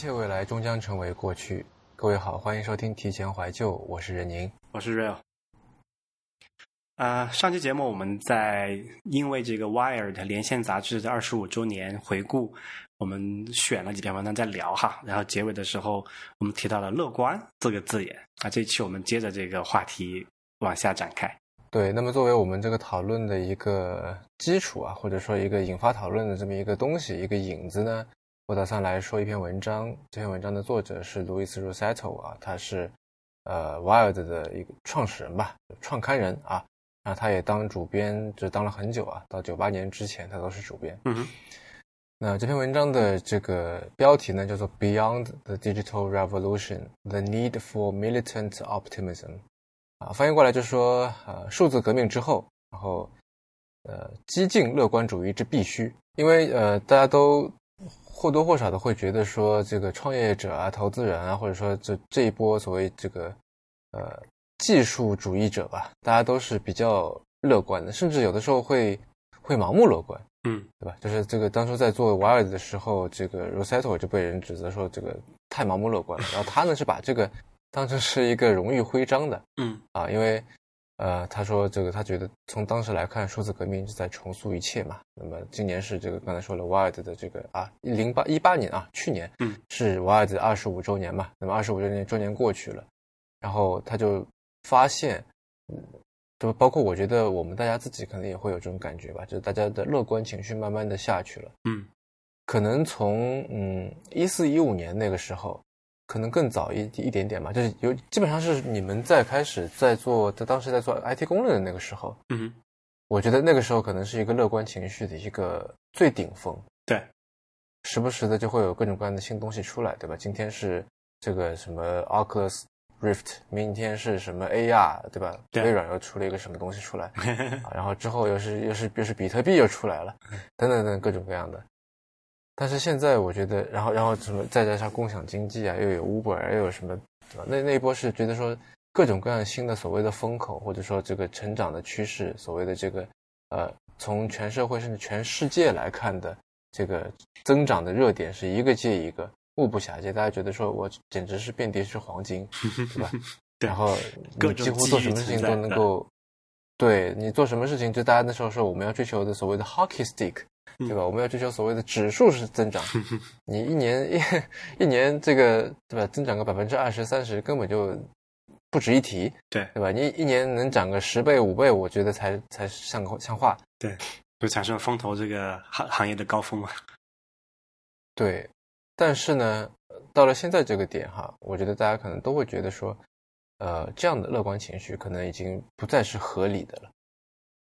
切未来终将成为过去。各位好，欢迎收听提前怀旧，我是任宁，我是 Real。啊，上期节目我们在因为这个《Wired》连线杂志的二十五周年回顾，我们选了几篇文章在聊哈，然后结尾的时候我们提到了“乐观”这个字眼啊，这一期我们接着这个话题往下展开。对，那么作为我们这个讨论的一个基础啊，或者说一个引发讨论的这么一个东西，一个引子呢，我打算来说一篇文章。这篇文章的作者是路易斯·罗塞托啊，他是呃《Wired》的一个创始人吧，创刊人啊。那他也当主编，就当了很久啊，到九八年之前他都是主编。嗯哼。那这篇文章的这个标题呢，叫做《Beyond the Digital Revolution: The Need for Militant Optimism》。啊，翻译过来就说，呃，数字革命之后，然后，呃，激进乐观主义之必须。因为呃，大家都或多或少的会觉得说，这个创业者啊、投资人啊，或者说这这一波所谓这个呃。技术主义者吧，大家都是比较乐观的，甚至有的时候会会盲目乐观，嗯，对吧？就是这个当初在做 Wired 的时候，这个 Rossetto 就被人指责说这个太盲目乐观了。然后他呢是把这个当成是一个荣誉徽章的，嗯啊，因为呃他说这个他觉得从当时来看，数字革命是在重塑一切嘛。那么今年是这个刚才说了 Wired 的这个啊零八一八年啊去年，嗯是 Wired 二十五周年嘛。那么二十五周年周年过去了，然后他就。发现，嗯，就包括我觉得我们大家自己可能也会有这种感觉吧，就是大家的乐观情绪慢慢的下去了。嗯，可能从嗯一四一五年那个时候，可能更早一一点点吧，就是有基本上是你们在开始在做，在当时在做 IT 公论的那个时候，嗯，我觉得那个时候可能是一个乐观情绪的一个最顶峰。对，时不时的就会有各种各样的新东西出来，对吧？今天是这个什么 Oculus。Rift，明天是什么 AR，对吧？微软又出了一个什么东西出来，然后之后又是又是又是比特币又出来了，等等等各种各样的。但是现在我觉得，然后然后什么再加上共享经济啊，又有 Uber，又有什么？那那一波是觉得说各种各样新的所谓的风口，或者说这个成长的趋势，所谓的这个呃，从全社会甚至全世界来看的这个增长的热点是一个接一个。目不暇接，大家觉得说我简直是遍地是黄金，对吧？然后你几乎做什么事情都能够，对你做什么事情，就大家那时候说我们要追求的所谓的 hockey stick，对吧？我们要追求所谓的指数式增长，你一年一一年这个对吧？增长个百分之二十三十根本就不值一提，对对吧？你一年能涨个十倍五倍，我觉得才才像个像话，对，就产生风投这个行行业的高峰嘛，对。但是呢，到了现在这个点哈，我觉得大家可能都会觉得说，呃，这样的乐观情绪可能已经不再是合理的了。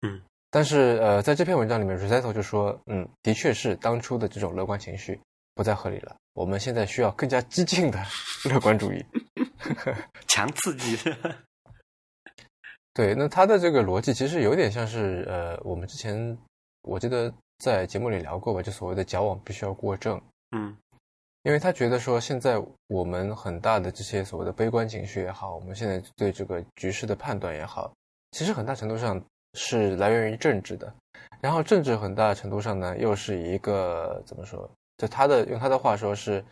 嗯，但是呃，在这篇文章里面 r o s e t t o 就说，嗯，的确是当初的这种乐观情绪不再合理了，我们现在需要更加激进的 乐观主义，强刺激。对，那他的这个逻辑其实有点像是呃，我们之前我记得在节目里聊过吧，就所谓的矫枉必须要过正。嗯。因为他觉得说，现在我们很大的这些所谓的悲观情绪也好，我们现在对这个局势的判断也好，其实很大程度上是来源于政治的。然后政治很大程度上呢，又是一个怎么说？就他的用他的话说，是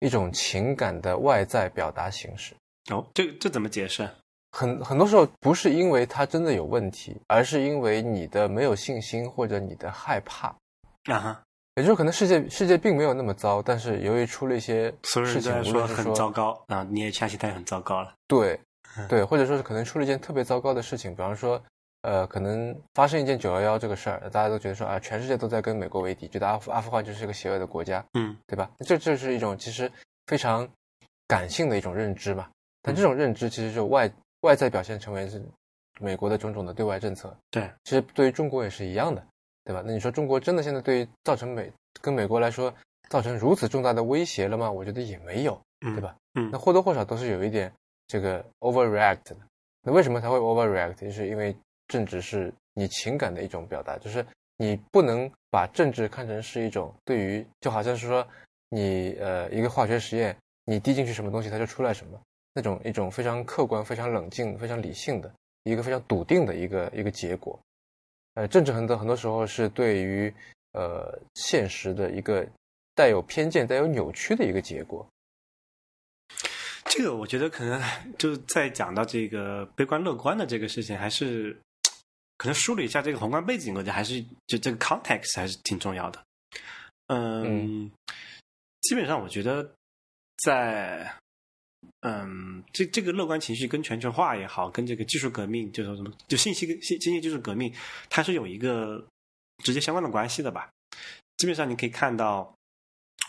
一种情感的外在表达形式。哦，这这怎么解释？很很多时候不是因为他真的有问题，而是因为你的没有信心或者你的害怕。啊哈。也就是可能世界世界并没有那么糟，但是由于出了一些事情，无论是说很糟糕啊，你也相信它也很糟糕了。对，对，或者说是可能出了一件特别糟糕的事情，比方说，呃，可能发生一件九幺幺这个事儿，大家都觉得说啊，全世界都在跟美国为敌，觉得阿富阿富汗就是一个邪恶的国家，嗯，对吧？这这是一种其实非常感性的一种认知嘛。但这种认知其实就外外在表现成为是美国的种种的对外政策。对，其实对于中国也是一样的。对吧？那你说中国真的现在对于造成美跟美国来说造成如此重大的威胁了吗？我觉得也没有，对吧？嗯，那或多或少都是有一点这个 overreact 的。那为什么它会 overreact？就是因为政治是你情感的一种表达，就是你不能把政治看成是一种对于，就好像是说你呃一个化学实验，你滴进去什么东西它就出来什么，那种一种非常客观、非常冷静、非常理性的一个非常笃定的一个一个结果。呃，政治很多很多时候是对于呃现实的一个带有偏见、带有扭曲的一个结果。这个我觉得可能就在讲到这个悲观乐观的这个事情，还是可能梳理一下这个宏观背景，我觉得还是就这个 context 还是挺重要的。嗯，基本上我觉得在嗯这这个乐观情绪跟全球化也好，跟这个技术革命，就是什么就信息信经济技术革命，它是有一个直接相关的关系的吧？基本上你可以看到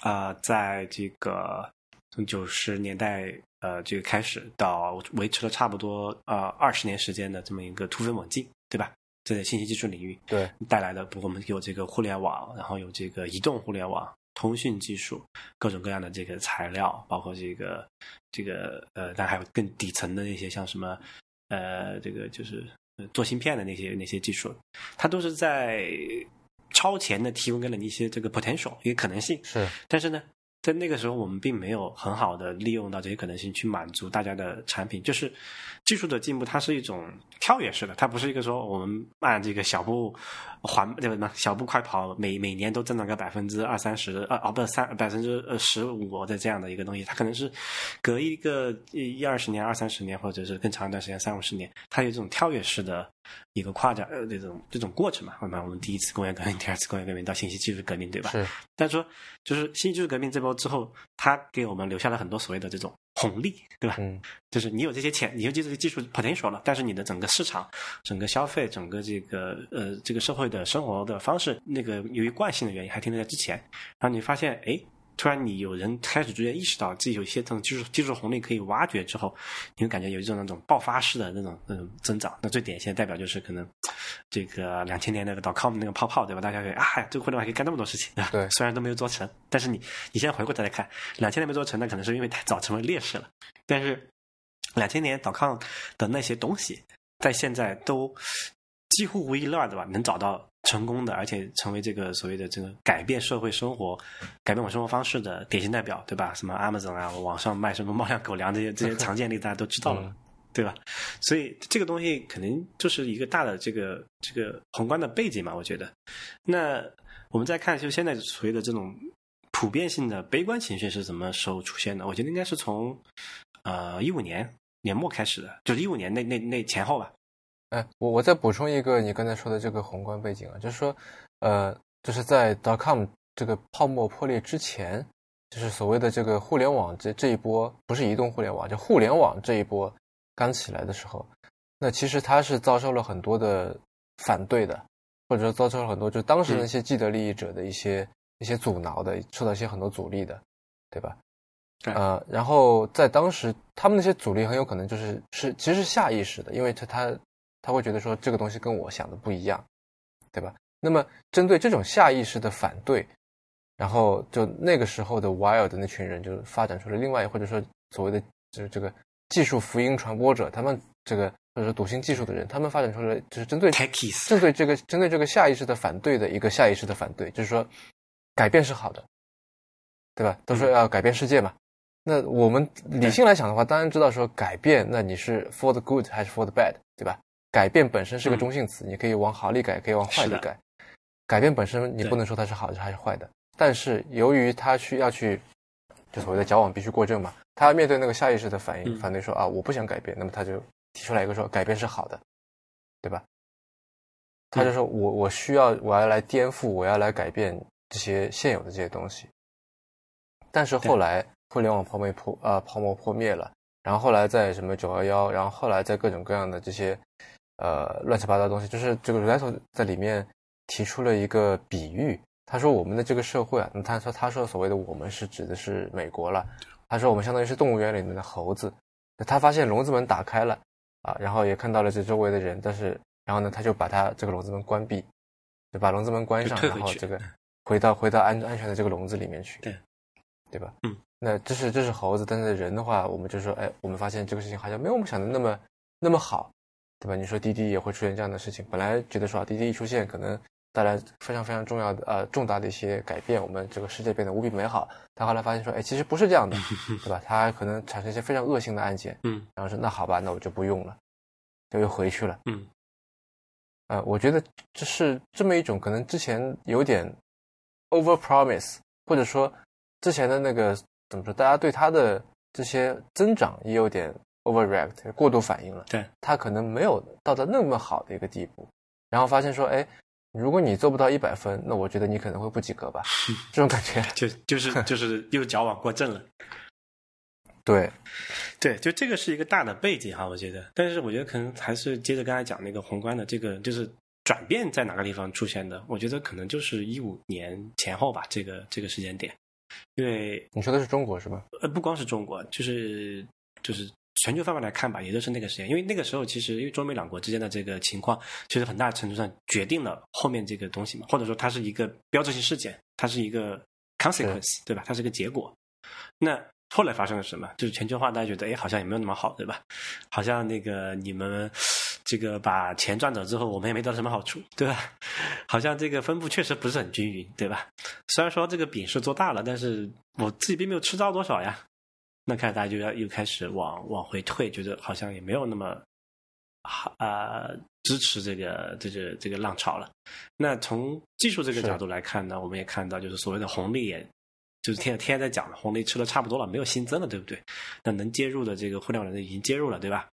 啊，在这个。从九十年代呃这个开始到维持了差不多呃二十年时间的这么一个突飞猛进，对吧？这在信息技术领域，对带来的，我们有这个互联网，然后有这个移动互联网、通讯技术，各种各样的这个材料，包括这个这个呃，但还有更底层的那些像什么呃，这个就是做芯片的那些那些技术，它都是在超前的提供给了你一些这个 potential 一个可能性，是，但是呢。在那个时候，我们并没有很好的利用到这些可能性去满足大家的产品。就是技术的进步，它是一种跳跃式的，它不是一个说我们按这个小步缓对吧？小步快跑，每每年都增长个百分之二三十，呃哦不三百分之呃十五的这样的一个东西。它可能是隔一个一二十年、二三十年，或者是更长一段时间三五十年，它有这种跳跃式的。一个跨展呃这种这种过程嘛，慢慢我们第一次工业革命，第二次工业革命到信息技术革命，对吧？是。但说就是信息技术革命这波之后，它给我们留下了很多所谓的这种红利，对吧？嗯。就是你有这些钱，你有这些技术 potential 了，但是你的整个市场、整个消费、整个这个呃这个社会的生活的方式，那个由于惯性的原因还停留在之前，然后你发现哎。突然，你有人开始逐渐意识到自己有一些这种技术技术红利可以挖掘之后，你会感觉有一种那种爆发式的那种那种增长。那最典型的代表就是可能这个两千年那个 dot com 那个泡泡，对吧？大家可以啊，这个互联网可以干那么多事情，对。虽然都没有做成，但是你你现在回过头来看，两千年没做成，那可能是因为太早成为劣势了。但是两千年 dot com 的那些东西，在现在都几乎无一例外，对吧？能找到。成功的，而且成为这个所谓的这个改变社会生活、改变我生活方式的典型代表，对吧？什么 Amazon 啊，网上卖什么猫粮、狗粮这些 这些常见例，大家都知道了，对吧？所以这个东西肯定就是一个大的这个这个宏观的背景嘛，我觉得。那我们再看，就现在所谓的这种普遍性的悲观情绪是什么时候出现的？我觉得应该是从呃一五年年末开始的，就是一五年那那那前后吧。哎，我我再补充一个你刚才说的这个宏观背景啊，就是说，呃，就是在 dot com 这个泡沫破裂之前，就是所谓的这个互联网这这一波，不是移动互联网，就互联网这一波刚起来的时候，那其实它是遭受了很多的反对的，或者说遭受了很多就当时那些既得利益者的一些一些阻挠的，受到一些很多阻力的，对吧？呃，然后在当时，他们那些阻力很有可能就是是其实是下意识的，因为他他。他会觉得说这个东西跟我想的不一样，对吧？那么针对这种下意识的反对，然后就那个时候的 Wild 的那群人就发展出了另外或者说所谓的就是这个技术福音传播者，他们这个或者说笃信技术的人，他们发展出了就是针对针对这个针对这个下意识的反对的一个下意识的反对，就是说改变是好的，对吧？都说要改变世界嘛。那我们理性来想的话，当然知道说改变，那你是 for the good 还是 for the bad，对吧？改变本身是个中性词，你可以往好里改，可以往坏里改。改变本身你不能说它是好的还是坏的，但是由于他需要去，就所谓的矫枉必须过正嘛，他要面对那个下意识的反应，反对说啊我不想改变，那么他就提出来一个说改变是好的，对吧？他就说我我需要我要来颠覆，我要来改变这些现有的这些东西。但是后来互联网泡沫破啊泡沫破灭了，然后后来在什么九幺幺，然后后来在各种各样的这些。呃，乱七八糟的东西，就是这个 Reto 在里面提出了一个比喻。他说我们的这个社会啊，那他说他说所谓的我们是指的是美国了。他说我们相当于是动物园里面的猴子。他发现笼子门打开了啊，然后也看到了这周围的人，但是然后呢，他就把他这个笼子门关闭，就把笼子门关上，然后这个回到回到安安全的这个笼子里面去，对对吧？嗯，那这是这是猴子，但是人的话，我们就说，哎，我们发现这个事情好像没有我们想的那么那么好。对吧？你说滴滴也会出现这样的事情，本来觉得说啊，滴滴一出现，可能带来非常非常重要的呃重大的一些改变，我们这个世界变得无比美好。但后来发现说，哎，其实不是这样的，对吧？它可能产生一些非常恶性的案件。嗯，然后说那好吧，那我就不用了，就又回去了。嗯，呃，我觉得这是这么一种可能之前有点 over promise，或者说之前的那个怎么说，大家对他的这些增长也有点 overreact 过度反应了。对，他可能没有到达那么好的一个地步，然后发现说，哎，如果你做不到一百分，那我觉得你可能会不及格吧，这种感觉就就是就是又矫枉过正了。对，对，就这个是一个大的背景哈，我觉得，但是我觉得可能还是接着刚才讲那个宏观的这个，就是转变在哪个地方出现的？我觉得可能就是一五年前后吧，这个这个时间点，因为你说的是中国是吧？呃，不光是中国，就是就是全球范围来看吧，也就是那个时间，因为那个时候其实因为中美两国之间的这个情况，其实很大程度上决定了后面这个东西嘛，或者说它是一个标志性事件，它是一个 consequence，对吧？它是一个结果，那。后来发生了什么？就是全球化，大家觉得哎，好像也没有那么好，对吧？好像那个你们这个把钱赚走之后，我们也没得到什么好处，对吧？好像这个分布确实不是很均匀，对吧？虽然说这个饼是做大了，但是我自己并没有吃到多少呀。那看大家就要又开始往往回退，觉得好像也没有那么好啊，支持这个这个这个浪潮了。那从技术这个角度来看呢，我们也看到，就是所谓的红利也。就是天天天在讲了，红利吃的差不多了，没有新增了，对不对？那能接入的这个互联网的已经接入了，对吧？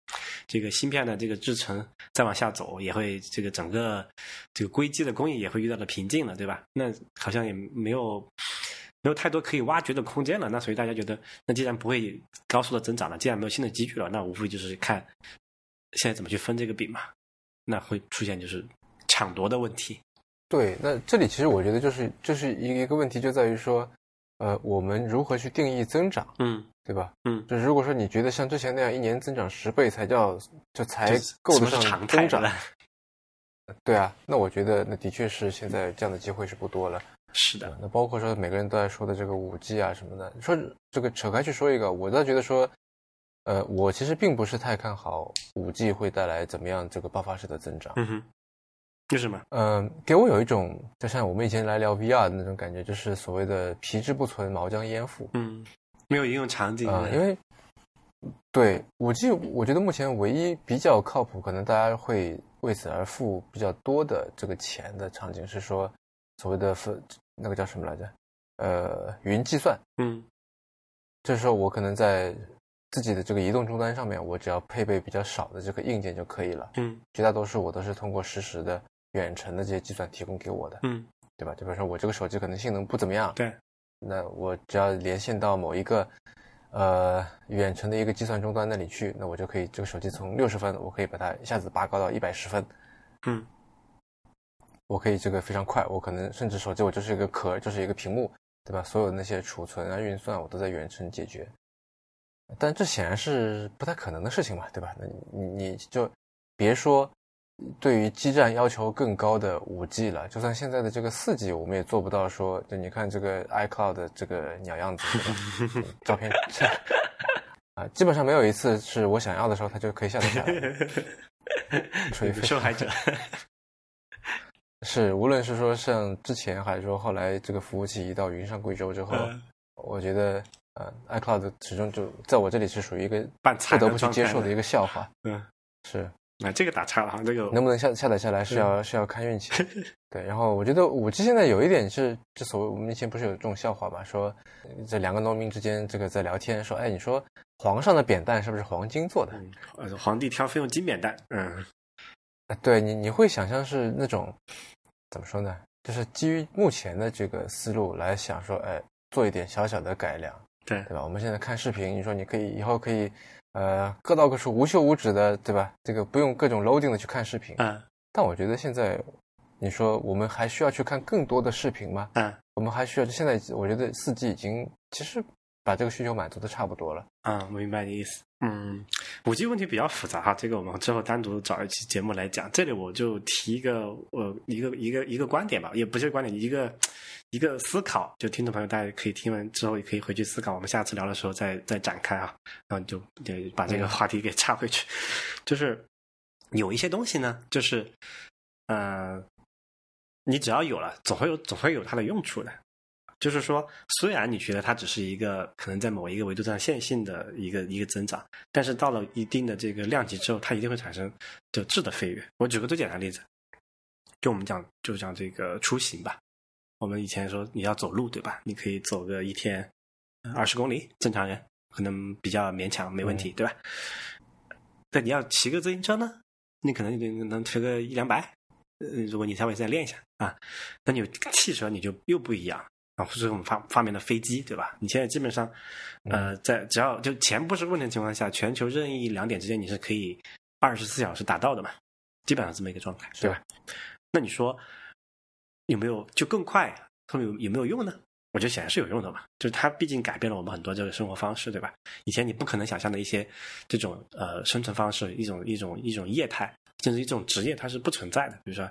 这个芯片的这个制程再往下走，也会这个整个这个硅基的工艺也会遇到了瓶颈了，对吧？那好像也没有没有太多可以挖掘的空间了。那所以大家觉得，那既然不会高速的增长了，既然没有新的机遇了，那无非就是看现在怎么去分这个饼嘛。那会出现就是抢夺的问题。对，那这里其实我觉得就是就是一一个问题，就在于说。呃，我们如何去定义增长？嗯，对吧？嗯，就如果说你觉得像之前那样一年增长十倍才叫就才够得上增长，对啊，那我觉得那的确是现在这样的机会是不多了。是的，那包括说每个人都在说的这个五 G 啊什么的，说这个扯开去说一个，我倒觉得说，呃，我其实并不是太看好五 G 会带来怎么样这个爆发式的增长。嗯哼。为什么？嗯，给我有一种就像我们以前来聊 VR 的那种感觉，就是所谓的皮之不存，毛将焉附。嗯，没有应用场景啊，因为对五 G，我觉得目前唯一比较靠谱，可能大家会为此而付比较多的这个钱的场景，是说所谓的分那个叫什么来着？呃，云计算。嗯，这时候我可能在自己的这个移动终端上面，我只要配备比较少的这个硬件就可以了。嗯，绝大多数我都是通过实时的。远程的这些计算提供给我的，嗯，对吧？就比如说我这个手机可能性能不怎么样，对，那我只要连线到某一个呃远程的一个计算终端那里去，那我就可以这个手机从六十分，我可以把它一下子拔高到一百十分，嗯，我可以这个非常快，我可能甚至手机我就是一个壳，就是一个屏幕，对吧？所有那些储存啊、运算我都在远程解决，但这显然是不太可能的事情嘛，对吧？那你你就别说。对于基站要求更高的五 G 了，就算现在的这个四 G，我们也做不到说，就你看这个 iCloud 的这个鸟样子，照片 啊，基本上没有一次是我想要的时候，它就可以下载下来。属于受害者。是，无论是说像之前，还是说后来这个服务器移到云上贵州之后，我觉得呃，iCloud 始终就在我这里是属于一个不得不去接受的一个笑话。嗯，是。那这个打岔了哈，这个能不能下下载下来是要是要看运气。对，然后我觉得五 G 现在有一点是，就所谓我们以前不是有这种笑话嘛，说这两个农民之间这个在聊天，说，哎，你说皇上的扁担是不是黄金做的？呃，皇帝挑费用金扁担。嗯，对你你会想象是那种怎么说呢？就是基于目前的这个思路来想说，哎，做一点小小的改良，对对吧？我们现在看视频，你说你可以以后可以。呃，各到各处无休无止的，对吧？这个不用各种 loading 的去看视频。嗯。但我觉得现在，你说我们还需要去看更多的视频吗？嗯。我们还需要？现在我觉得四 G 已经其实把这个需求满足的差不多了。嗯，我明白你意思。嗯，五 G 问题比较复杂哈，这个我们之后单独找一期节目来讲。这里我就提一个，呃，一个一个一个观点吧，也不是观点，一个。一个思考，就听众朋友，大家可以听完之后也可以回去思考。我们下次聊的时候再再展开啊，然后就就把这个话题给插回去。就是有一些东西呢，就是呃，你只要有了，总会有总会有它的用处的。就是说，虽然你觉得它只是一个可能在某一个维度上线性的一个一个增长，但是到了一定的这个量级之后，它一定会产生就质的飞跃。我举个最简单的例子，就我们讲就讲这个出行吧。我们以前说你要走路对吧？你可以走个一天二十公里，正常人可能比较勉强，没问题，对吧？但你要骑个自行车呢，你可能能能骑个一两百，呃，如果你稍微再练一下啊，那你汽车你就又不一样啊，或者我们发发明的飞机，对吧？你现在基本上，呃，在只要就钱不是问题的情况下，全球任意两点之间你是可以二十四小时达到的嘛，基本上这么一个状态，对吧？那你说有没有就更快？后面有有没有用呢？我觉得显然是有用的嘛，就是它毕竟改变了我们很多这个生活方式，对吧？以前你不可能想象的一些这种呃生存方式，一种一种一种业态，甚至一种职业，它是不存在的。比如说，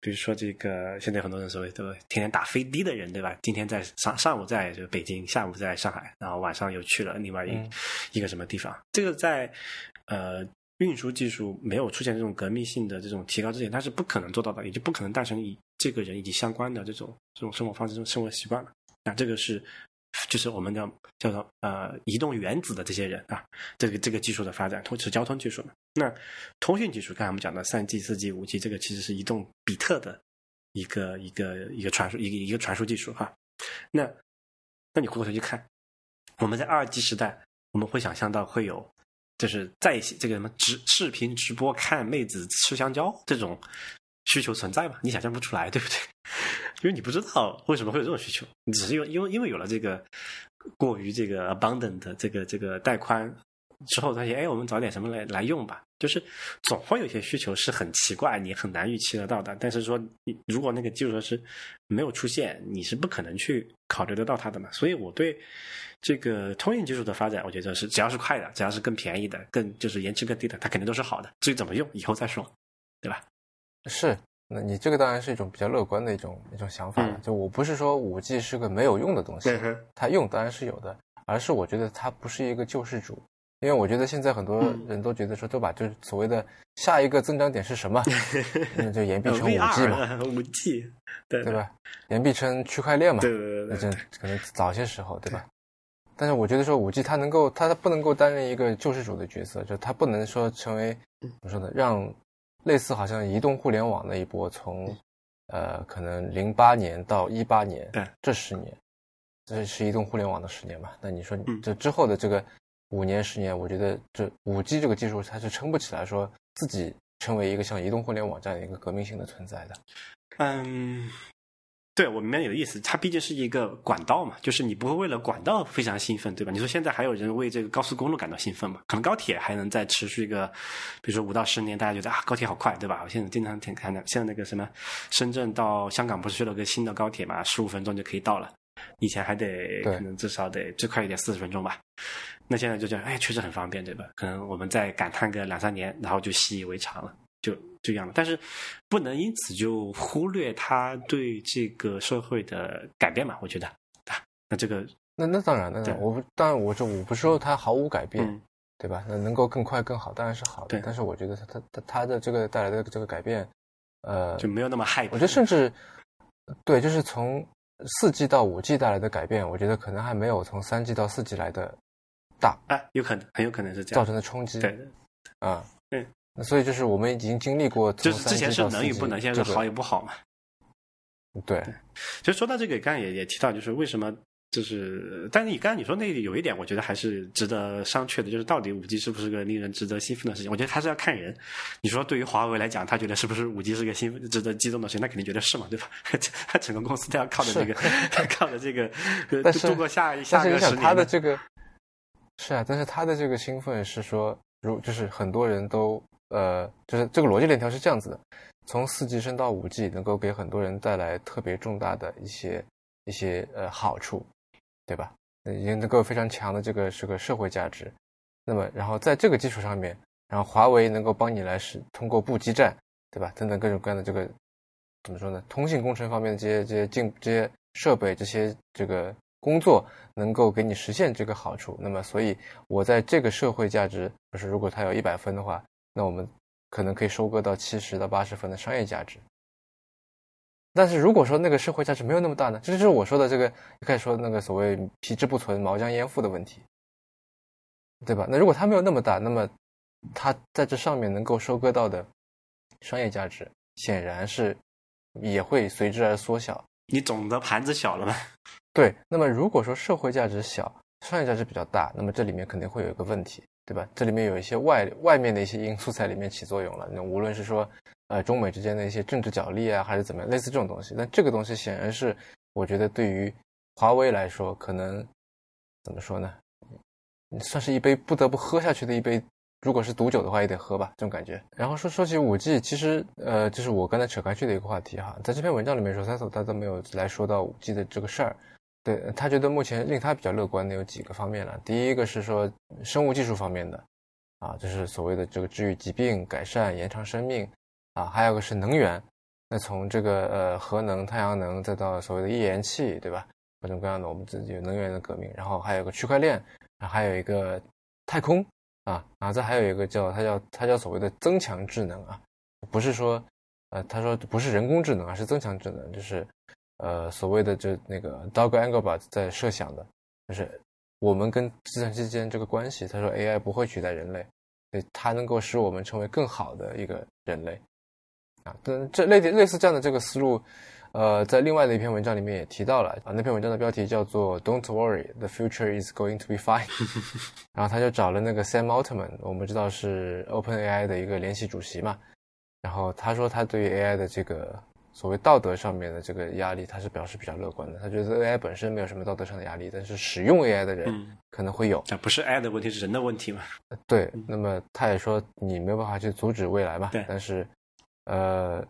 比如说这个现在很多人所谓的天天打飞的的人，对吧？今天在上上午在就北京，下午在上海，然后晚上又去了另外一一个什么地方？这个在呃运输技术没有出现这种革命性的这种提高之前，它是不可能做到的，也就不可能诞生以这个人以及相关的这种这种生活方式、这种生活习惯了。那这个是，就是我们叫叫做呃移动原子的这些人啊，这个这个技术的发展，通是交通技术嘛。那通讯技术，刚才我们讲的三 G、四 G、五 G，这个其实是移动比特的一个一个一个传输一个一个传输技术哈。那那你回过头去看，我们在二 G 时代，我们会想象到会有就是在这个什么直视频直播看妹子吃香蕉这种。需求存在嘛？你想象不出来，对不对？因为你不知道为什么会有这种需求，你只是因为因为因为有了这个过于这个 abundant 的这个这个带宽之后，发现哎，我们找点什么来来用吧。就是总会有些需求是很奇怪，你很难预期得到的。但是说，如果那个基础设施没有出现，你是不可能去考虑得到它的嘛。所以我对这个通信技术的发展，我觉得是只要是快的，只要是更便宜的，更就是延迟更低的，它肯定都是好的。至于怎么用，以后再说，对吧？是，那你这个当然是一种比较乐观的一种一种想法了。就我不是说五 G 是个没有用的东西，它用当然是有的，而是我觉得它不是一个救世主。因为我觉得现在很多人都觉得说，都把就是所谓的下一个增长点是什么，那就言必 成五 G 嘛，五 G，对对吧？言必成区块链嘛，对对对，那这可能早些时候对吧？但是我觉得说五 G 它能够，它不能够担任一个救世主的角色，就它不能说成为怎么说呢，让。类似好像移动互联网那一波，从呃可能零八年到一八年，对，这十年，这是移动互联网的十年嘛？那你说这之后的这个五年十年，我觉得这五 G 这个技术它是撑不起来，说自己成为一个像移动互联网这样的一个革命性的存在的。嗯。对我明白你的意思，它毕竟是一个管道嘛，就是你不会为了管道非常兴奋，对吧？你说现在还有人为这个高速公路感到兴奋吗？可能高铁还能再持续一个，比如说五到十年，大家觉得啊，高铁好快，对吧？我现在经常挺看的，像那个什么，深圳到香港不是修了个新的高铁嘛，十五分钟就可以到了，以前还得可能至少得最快一点四十分钟吧。那现在就觉得哎，确实很方便，对吧？可能我们再感叹个两三年，然后就习以为常了。就就这样了，但是不能因此就忽略他对这个社会的改变嘛？我觉得啊，那这个那那当然，那我不当然我这我不是说他毫无改变，对吧？那能够更快更好当然是好的，但是我觉得他他他他的这个带来的这个改变，呃，就没有那么害我觉得甚至对，就是从四 G 到五 G 带来的改变，我觉得可能还没有从三 G 到四 G 来的大啊，有可能很有可能是这样。造成的冲击，对啊，嗯。所以就是我们已经经历过，就是之前是能与不能，现在是好与不好嘛。对，其实说到这个，刚才也也提到，就是为什么，就是，但是你刚才你说那有一点，我觉得还是值得商榷的，就是到底五 G 是不是个令人值得兴奋的事情？我觉得还是要看人。你说对于华为来讲，他觉得是不是五 G 是个兴奋、值得激动的事情？那肯定觉得是嘛，对吧？他整个公司都要靠着这个，靠着这个，度过下一下个十年。他的这个是啊，但是他的这个兴奋是说，如就是很多人都。呃，就是这个逻辑链条是这样子的：从四 G 升到五 G，能够给很多人带来特别重大的一些一些呃好处，对吧？已经能够非常强的这个是个社会价值。那么，然后在这个基础上面，然后华为能够帮你来使通过布基站，对吧？等等各种各样的这个怎么说呢？通信工程方面的这些这些进这些设备这些这个工作，能够给你实现这个好处。那么，所以我在这个社会价值，就是如果它有一百分的话。那我们可能可以收割到七十到八十分的商业价值，但是如果说那个社会价值没有那么大呢？这就是我说的这个一开始说那个所谓“皮之不存，毛将焉附”的问题，对吧？那如果它没有那么大，那么它在这上面能够收割到的商业价值，显然是也会随之而缩小。你总的盘子小了吗？对。那么如果说社会价值小，商业价值比较大，那么这里面肯定会有一个问题，对吧？这里面有一些外外面的一些因素在里面起作用了。那无论是说呃中美之间的一些政治角力啊，还是怎么样，类似这种东西，但这个东西显然是我觉得对于华为来说，可能怎么说呢？算是一杯不得不喝下去的一杯。如果是毒酒的话，也得喝吧，这种感觉。然后说说起五 G，其实呃，这是我刚才扯开去的一个话题哈。在这篇文章里面说 s a s 他都没有来说到五 G 的这个事儿。对他觉得目前令他比较乐观的有几个方面了。第一个是说生物技术方面的，啊，就是所谓的这个治愈疾病、改善、延长生命，啊，还有个是能源。那从这个呃核能、太阳能，再到所谓的页岩气，对吧？各种各样的我们自己能源的革命。然后还有个区块链，还有一个太空。啊啊，这还有一个叫它叫它叫所谓的增强智能啊，不是说，呃，他说不是人工智能而，是增强智能，就是呃所谓的就那个 Doug Engelbart 在设想的，就是我们跟计算机之间这个关系。他说 AI 不会取代人类，对，它能够使我们成为更好的一个人类啊。但这类类似这样的这个思路。呃，在另外的一篇文章里面也提到了啊，那篇文章的标题叫做 "Don't worry, the future is going to be fine"，然后他就找了那个 Sam Altman，我们知道是 OpenAI 的一个联席主席嘛，然后他说他对于 AI 的这个所谓道德上面的这个压力，他是表示比较乐观的，他觉得 AI 本身没有什么道德上的压力，但是使用 AI 的人可能会有，这不是 AI 的问题，是人的问题嘛？对，那么他也说你没有办法去阻止未来嘛，对，但是，呃。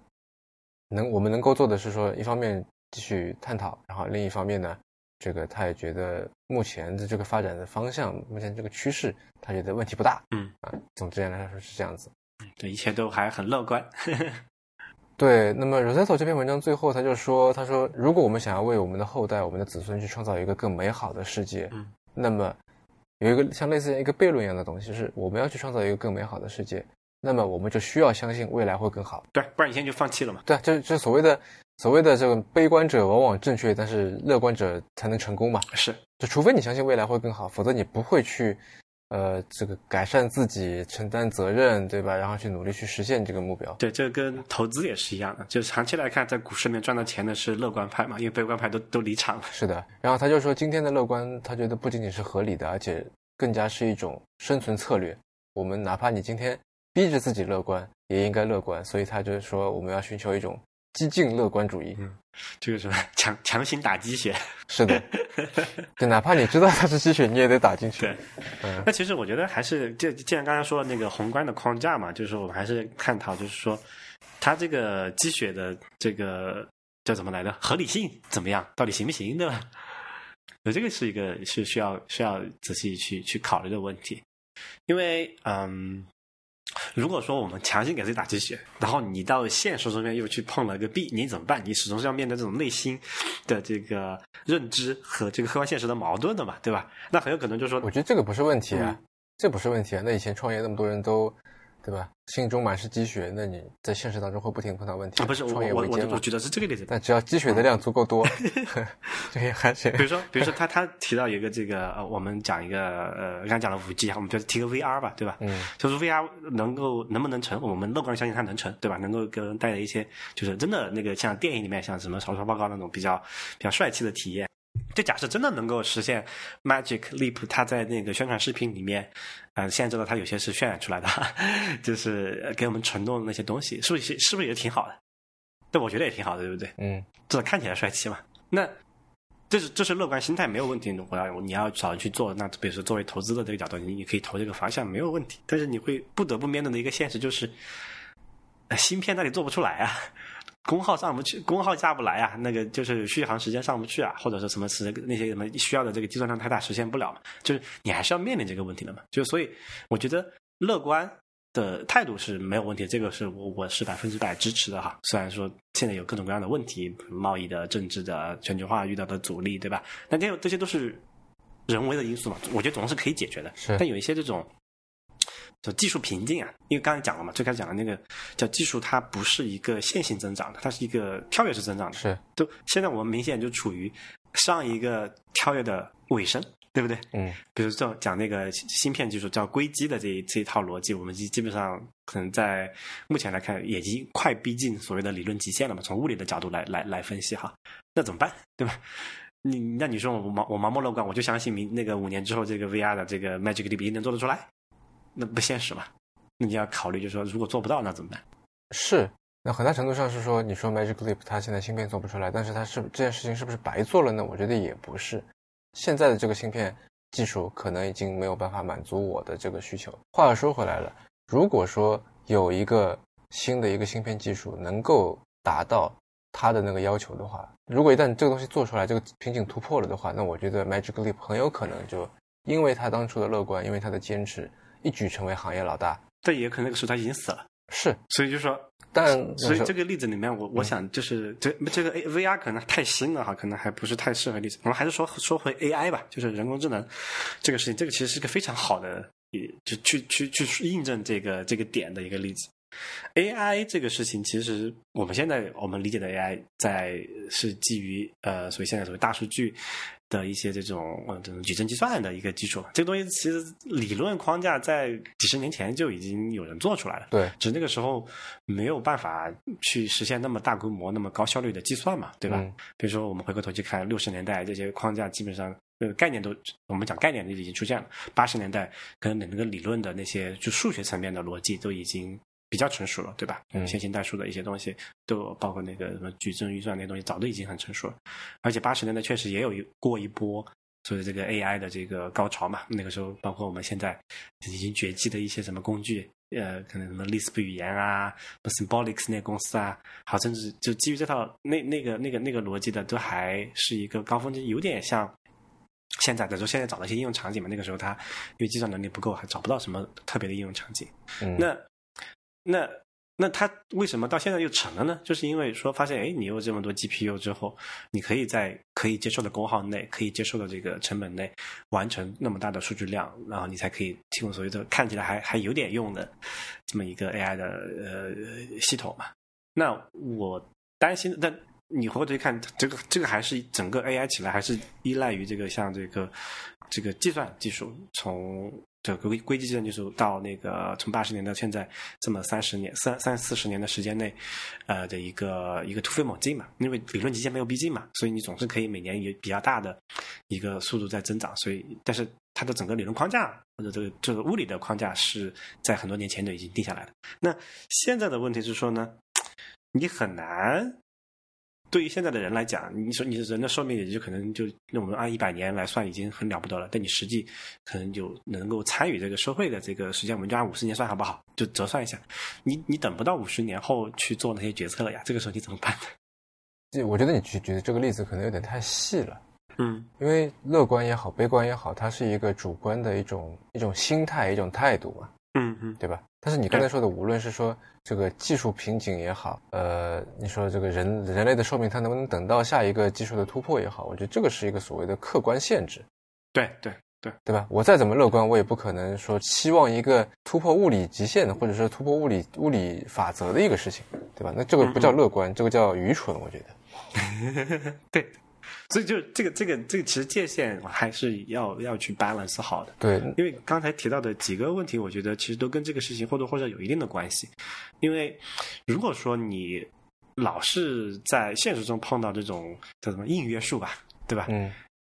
能我们能够做的是说，一方面继续探讨，然后另一方面呢，这个他也觉得目前的这个发展的方向，目前这个趋势，他觉得问题不大。嗯啊，总之来说是这样子。对，一切都还很乐观。对，那么 Rossetto 这篇文章最后他就说，他说如果我们想要为我们的后代、我们的子孙去创造一个更美好的世界，嗯，那么有一个像类似一个悖论一样的东西，是我们要去创造一个更美好的世界。那么我们就需要相信未来会更好，对，不然你现在就放弃了嘛？对，就就所谓的所谓的这个悲观者往往正确，但是乐观者才能成功嘛？是，就除非你相信未来会更好，否则你不会去，呃，这个改善自己、承担责任，对吧？然后去努力去实现这个目标。对，这个跟投资也是一样的，就长期来看，在股市里面赚到钱的是乐观派嘛，因为悲观派都都离场了。是的，然后他就说，今天的乐观，他觉得不仅仅是合理的，而且更加是一种生存策略。我们哪怕你今天。逼着自己乐观，也应该乐观，所以他就是说，我们要寻求一种激进乐观主义。嗯，就是什么强强行打鸡血。是的，就哪怕你知道它是鸡血，你也得打进去。对，嗯。那其实我觉得还是，就既然刚才说那个宏观的框架嘛，就是我们还是探讨，就是说，它这个鸡血的这个叫怎么来的合理性怎么样，到底行不行，对吧？那这个是一个是需要需要仔细去去考虑的问题，因为嗯。如果说我们强行给自己打鸡血，然后你到现实中间又去碰了个壁，你怎么办？你始终是要面对这种内心的这个认知和这个客观现实的矛盾的嘛，对吧？那很有可能就是说，我觉得这个不是问题啊，这不是问题啊。那以前创业那么多人都。对吧？心中满是积雪，那你在现实当中会不停碰到问题。啊不是我我我我举的是这个例子。但只要积雪的量足够多，这也还行。比如说，比如说他他提到一个这个呃，我们讲一个呃，刚才讲了五 G 我们就提个 VR 吧，对吧？嗯。就是 VR 能够能不能成？我们乐观相信它能成，对吧？能够给人带来一些就是真的那个像电影里面像什么《少说报告》那种比较比较帅气的体验。就假设真的能够实现，Magic Leap，它在那个宣传视频里面，呃，现在知道他有些是渲染出来的，就是给我们承诺的那些东西，是不是是不是也挺好的？对，我觉得也挺好的，对不对？嗯，至少看起来帅气嘛。那这是这是乐观心态没有问题。我要你要找人去做，那比如说作为投资的这个角度，你你可以投这个方向没有问题。但是你会不得不面对的一个现实就是，芯片那里做不出来啊。功耗上不去，功耗下不来啊，那个就是续航时间上不去啊，或者说什么时那些什么需要的这个计算量太大，实现不了嘛，就是你还是要面临这个问题的嘛。就所以我觉得乐观的态度是没有问题，这个是我我是百分之百支持的哈。虽然说现在有各种各样的问题，贸易的、政治的、全球化遇到的阻力，对吧？那这这些都是人为的因素嘛，我觉得总是可以解决的。是，但有一些这种。就技术瓶颈啊，因为刚才讲了嘛，最开始讲的那个叫技术，它不是一个线性增长的，它是一个跳跃式增长的。是，就现在我们明显就处于上一个跳跃的尾声，对不对？嗯。比如说讲那个芯片技术叫硅基的这一这一套逻辑，我们基基本上可能在目前来看，已经快逼近所谓的理论极限了嘛。从物理的角度来来来分析哈，那怎么办？对吧？你那你说我盲我盲目乐观，我就相信明那个五年之后这个 VR 的这个 Magic Leap 一定能做得出来，那不现实嘛？那你要考虑，就是说如果做不到那怎么办？是，那很大程度上是说，你说 Magic Leap 它现在芯片做不出来，但是它是这件事情是不是白做了呢？我觉得也不是，现在的这个芯片技术可能已经没有办法满足我的这个需求。话又说回来了，如果说有一个新的一个芯片技术能够达到。它的那个要求的话，如果一旦这个东西做出来，这个瓶颈突破了的话，那我觉得 Magic Leap 很有可能就因为他当初的乐观，因为他的坚持，一举成为行业老大。但也可能那个时候他已经死了。是，所以就说，但所以这个例子里面，我我想就是这这个 A V R 可能太新了哈，可能还不是太适合例子。我们还是说说回 A I 吧，就是人工智能这个事情，这个其实是个非常好的，也就去去去印证这个这个点的一个例子。AI 这个事情，其实我们现在我们理解的 AI，在是基于呃，所以现在所谓大数据的一些这种呃这种矩阵计算的一个基础。这个东西其实理论框架在几十年前就已经有人做出来了，对，只是那个时候没有办法去实现那么大规模、那么高效率的计算嘛，对吧？比如说我们回过头去看六十年代这些框架，基本上呃概念都我们讲概念就已经出现了。八十年代可能那个理论的那些就数学层面的逻辑都已经。比较成熟了，对吧？线性代数的一些东西，都包括那个什么矩阵运算那些东西，早都已经很成熟了。而且八十年代确实也有一过一波，所以这个 AI 的这个高潮嘛。那个时候，包括我们现在已经绝迹的一些什么工具，呃，可能什么 Lisp 语言啊，Symbolics 那公司啊，好，甚至就基于这套那那个那个那个逻辑的，都还是一个高峰期，有点像现在的说现在找到一些应用场景嘛。那个时候它因为计算能力不够，还找不到什么特别的应用场景。那那那他为什么到现在又成了呢？就是因为说发现，哎，你有这么多 GPU 之后，你可以在可以接受的功耗内，可以接受的这个成本内，完成那么大的数据量，然后你才可以提供所谓的看起来还还有点用的这么一个 AI 的呃系统嘛。那我担心，但你回头去看，这个这个还是整个 AI 起来还是依赖于这个像这个这个计算技术从。这个硅硅基计算技术到那个从八十年到现在这么三十年三三四十年的时间内，呃的一个一个突飞猛进嘛，因为理论极限没有逼近嘛，所以你总是可以每年有比较大的一个速度在增长，所以但是它的整个理论框架或者这个这个物理的框架是在很多年前就已经定下来了。那现在的问题是说呢，你很难。对于现在的人来讲，你说你人的寿命也就可能就那我们按一百年来算已经很了不得了，但你实际可能就能够参与这个社会的这个时间，我们就按五十年算好不好？就折算一下，你你等不到五十年后去做那些决策了呀？这个时候你怎么办呢？这我觉得你举举的这个例子可能有点太细了，嗯，因为乐观也好，悲观也好，它是一个主观的一种一种心态一种态度嘛，嗯嗯，对吧？但是你刚才说的，无论是说这个技术瓶颈也好，呃，你说这个人人类的寿命，它能不能等到下一个技术的突破也好，我觉得这个是一个所谓的客观限制。对对对，对吧？我再怎么乐观，我也不可能说期望一个突破物理极限的，或者说突破物理物理法则的一个事情，对吧？那这个不叫乐观，这个叫愚蠢，我觉得。对。所以就这个这个这个其实界限还是要要去 balance 好的。对，因为刚才提到的几个问题，我觉得其实都跟这个事情或多或少有一定的关系。因为如果说你老是在现实中碰到这种叫什么硬约束吧，对吧？嗯，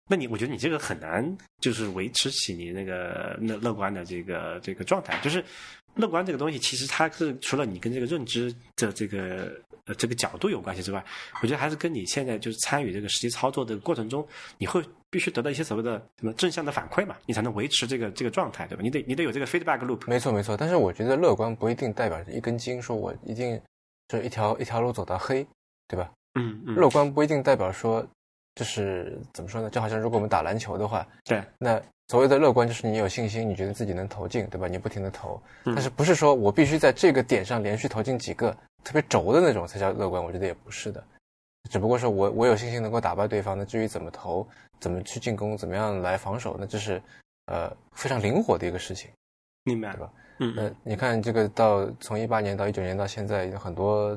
那你我觉得你这个很难就是维持起你那个乐乐观的这个这个状态。就是乐观这个东西，其实它是除了你跟这个认知的这个。呃，这个角度有关系之外，我觉得还是跟你现在就是参与这个实际操作的过程中，你会必须得到一些所谓的什么正向的反馈嘛，你才能维持这个这个状态，对吧？你得你得有这个 feedback loop。没错没错，但是我觉得乐观不一定代表着一根筋，说我一定就一条一条路走到黑，对吧？嗯嗯。乐观不一定代表说，就是怎么说呢？就好像如果我们打篮球的话，对，那所谓的乐观就是你有信心，你觉得自己能投进，对吧？你不停的投，但是不是说我必须在这个点上连续投进几个？特别轴的那种才叫乐观，我觉得也不是的，只不过是我我有信心能够打败对方。那至于怎么投、怎么去进攻、怎么样来防守，那这是呃非常灵活的一个事情，明白对吧？嗯，那你看这个到从一八年到一九年到现在，有很多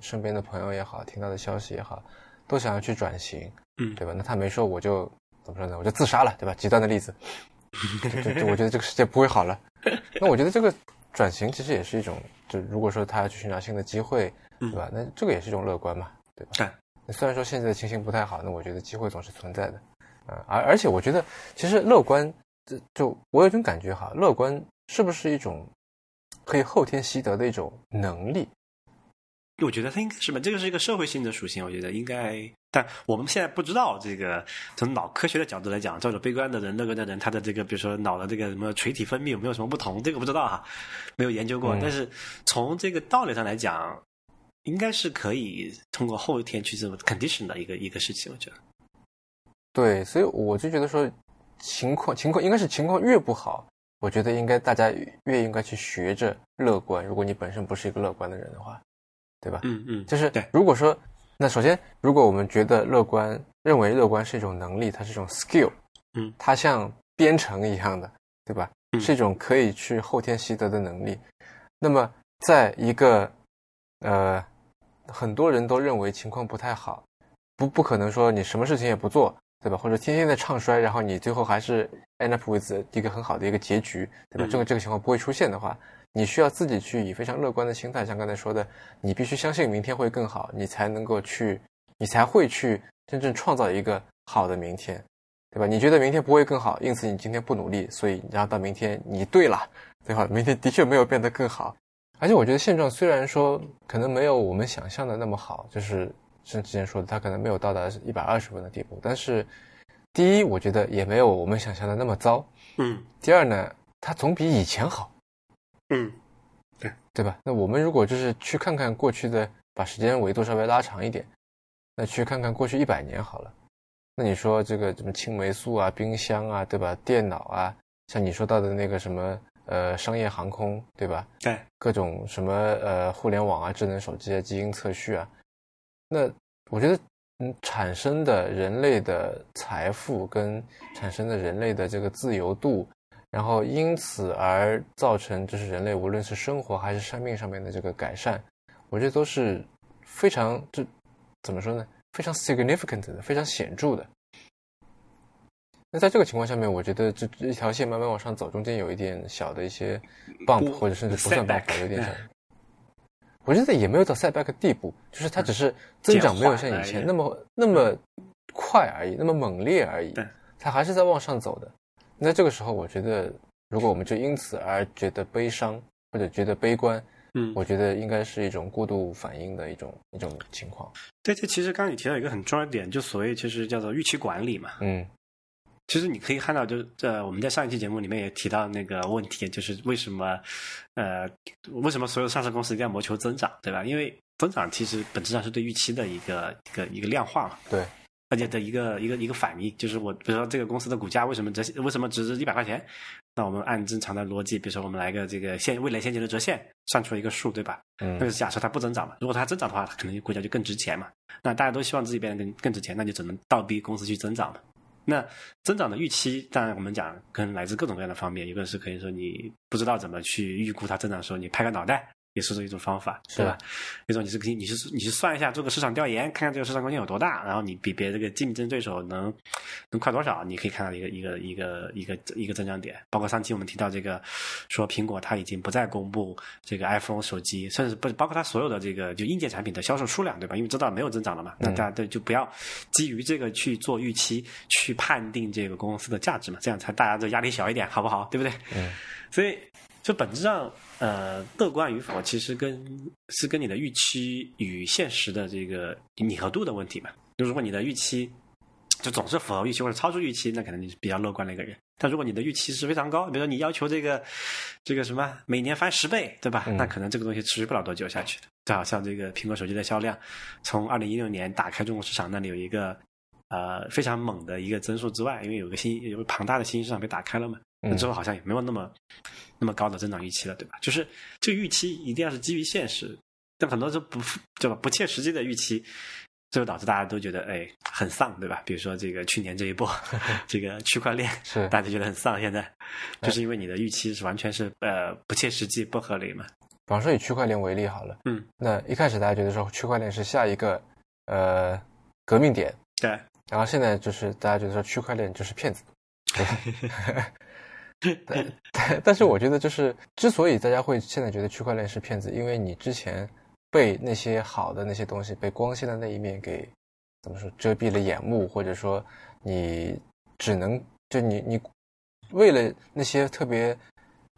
身边的朋友也好，听到的消息也好，都想要去转型，嗯，对吧？那他没说我就怎么说呢？我就自杀了，对吧？极端的例子，就就我觉得这个世界不会好了。那我觉得这个。转型其实也是一种，就如果说他要去寻找新的机会，对吧？那这个也是一种乐观嘛，对吧？对。虽然说现在的情形不太好，那我觉得机会总是存在的。嗯，而而且我觉得，其实乐观，就就我有种感觉哈，乐观是不是一种可以后天习得的一种能力？我觉得它应该是吧，这个是一个社会性的属性。我觉得应该，但我们现在不知道这个从脑科学的角度来讲，这种悲观的人、乐观的人，他的这个比如说脑的这个什么垂体分泌有没有什么不同？这个不知道哈，没有研究过。但是从这个道理上来讲，应该是可以通过后天去这么 condition 的一个一个事情。我觉得，对，所以我就觉得说，情况情况应该是情况越不好，我觉得应该大家越应该去学着乐观。如果你本身不是一个乐观的人的话。对吧？嗯嗯，就是对。如果说，那首先，如果我们觉得乐观，认为乐观是一种能力，它是一种 skill，嗯，它像编程一样的，对吧？是一种可以去后天习得的能力。那么，在一个呃，很多人都认为情况不太好，不不可能说你什么事情也不做，对吧？或者天天在唱衰，然后你最后还是 end up with 一个很好的一个结局，对吧？这个这个情况不会出现的话。你需要自己去以非常乐观的心态，像刚才说的，你必须相信明天会更好，你才能够去，你才会去真正创造一个好的明天，对吧？你觉得明天不会更好，因此你今天不努力，所以然后到明天你对了，对吧？明天的确没有变得更好，而且我觉得现状虽然说可能没有我们想象的那么好，就是像之前说的，它可能没有到达一百二十分的地步，但是第一，我觉得也没有我们想象的那么糟，嗯。第二呢，它总比以前好。嗯，对对吧？那我们如果就是去看看过去的，把时间维度稍微拉长一点，那去看看过去一百年好了。那你说这个什么青霉素啊、冰箱啊，对吧？电脑啊，像你说到的那个什么呃商业航空，对吧？对，各种什么呃互联网啊、智能手机啊、基因测序啊，那我觉得嗯产生的人类的财富跟产生的人类的这个自由度。然后因此而造成，就是人类无论是生活还是生命上面的这个改善，我觉得都是非常这怎么说呢？非常 significant 的，非常显著的。那在这个情况下面，我觉得这一条线慢慢往上走，中间有一点小的一些 bump，或者甚至不算 bump，有点小。我觉得也没有到 setback 地步，就是它只是增长没有像以前那么那么快而已，那么猛烈而已。它还是在往上走的。那这个时候，我觉得，如果我们就因此而觉得悲伤或者觉得悲观，嗯，我觉得应该是一种过度反应的一种一种情况。对，这其实刚刚你提到一个很重要的点，就所谓其实叫做预期管理嘛。嗯，其实你可以看到，就呃，我们在上一期节目里面也提到那个问题，就是为什么呃，为什么所有上市公司一定要谋求增长，对吧？因为增长其实本质上是对预期的一个一个一个量化嘛。对。而且的一个一个一个反应，就是我比如说这个公司的股价为什么折为什么只值一百块钱？那我们按正常的逻辑，比如说我们来个这个现未来现金的折现，算出一个数，对吧？嗯。那个是假设它不增长嘛？如果它增长的话，它可能股价就更值钱嘛。那大家都希望自己变得更更值钱，那就只能倒逼公司去增长嘛。那增长的预期，当然我们讲可能来自各种各样的方面，一个是可以说你不知道怎么去预估它增长的时候，你拍个脑袋。也是这一种方法，对吧？一种你是可以，你是你是算一下，做个市场调研，看看这个市场空间有多大，然后你比别这个竞争对手能能快多少，你可以看到一个一个一个一个一个增长点。包括上期我们提到这个，说苹果它已经不再公布这个 iPhone 手机，甚至不包括它所有的这个就硬件产品的销售数量，对吧？因为知道没有增长了嘛，那大家都就不要基于这个去做预期，去判定这个公司的价值嘛，这样才大家的压力小一点，好不好？对不对？嗯。所以。就本质上，呃，乐观与否，其实跟是跟你的预期与现实的这个拟合度的问题嘛。就如果你的预期就总是符合预期或者超出预期，那可能你是比较乐观的一个人。但如果你的预期是非常高，比如说你要求这个这个什么每年翻十倍，对吧？那可能这个东西持续不了多久下去的。就好像这个苹果手机的销量，从二零一六年打开中国市场那里有一个呃非常猛的一个增速之外，因为有个新有个庞大的新兴市场被打开了嘛。那之后好像也没有那么那么高的增长预期了，对吧？就是这个预期一定要是基于现实，但很多是不对吧？不切实际的预期，最后导致大家都觉得哎很丧，对吧？比如说这个去年这一波，这个区块链是大家觉得很丧，现在就是因为你的预期是完全是呃不切实际、不合理嘛。比方说以区块链为例好了，嗯，那一开始大家觉得说区块链是下一个呃革命点，对，然后现在就是大家觉得说区块链就是骗子。但但 但是我觉得，就是之所以大家会现在觉得区块链是骗子，因为你之前被那些好的那些东西被光鲜的那一面给怎么说遮蔽了眼目，或者说你只能就你你为了那些特别